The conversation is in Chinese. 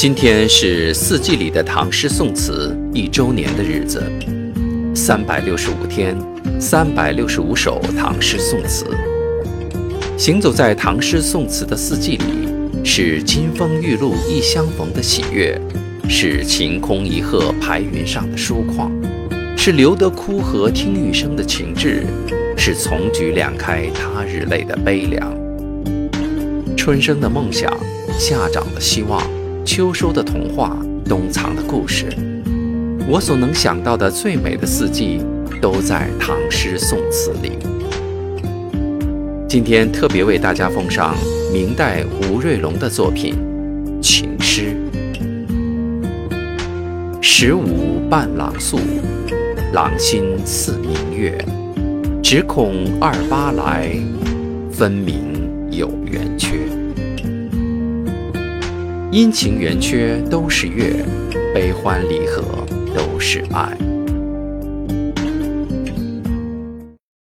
今天是四季里的唐诗宋词一周年的日子，三百六十五天，三百六十五首唐诗宋词。行走在唐诗宋词的四季里，是金风玉露一相逢的喜悦，是晴空一鹤排云上的疏旷，是留得枯荷听雨声的情致，是从菊两开他日泪的悲凉。春生的梦想，夏长的希望。秋收的童话，冬藏的故事，我所能想到的最美的四季，都在唐诗宋词里。今天特别为大家奉上明代吴瑞龙的作品《情诗》：十五伴郎宿，郎心似明月。只恐二八来，分明有圆缺。阴晴圆缺都是月，悲欢离合都是爱。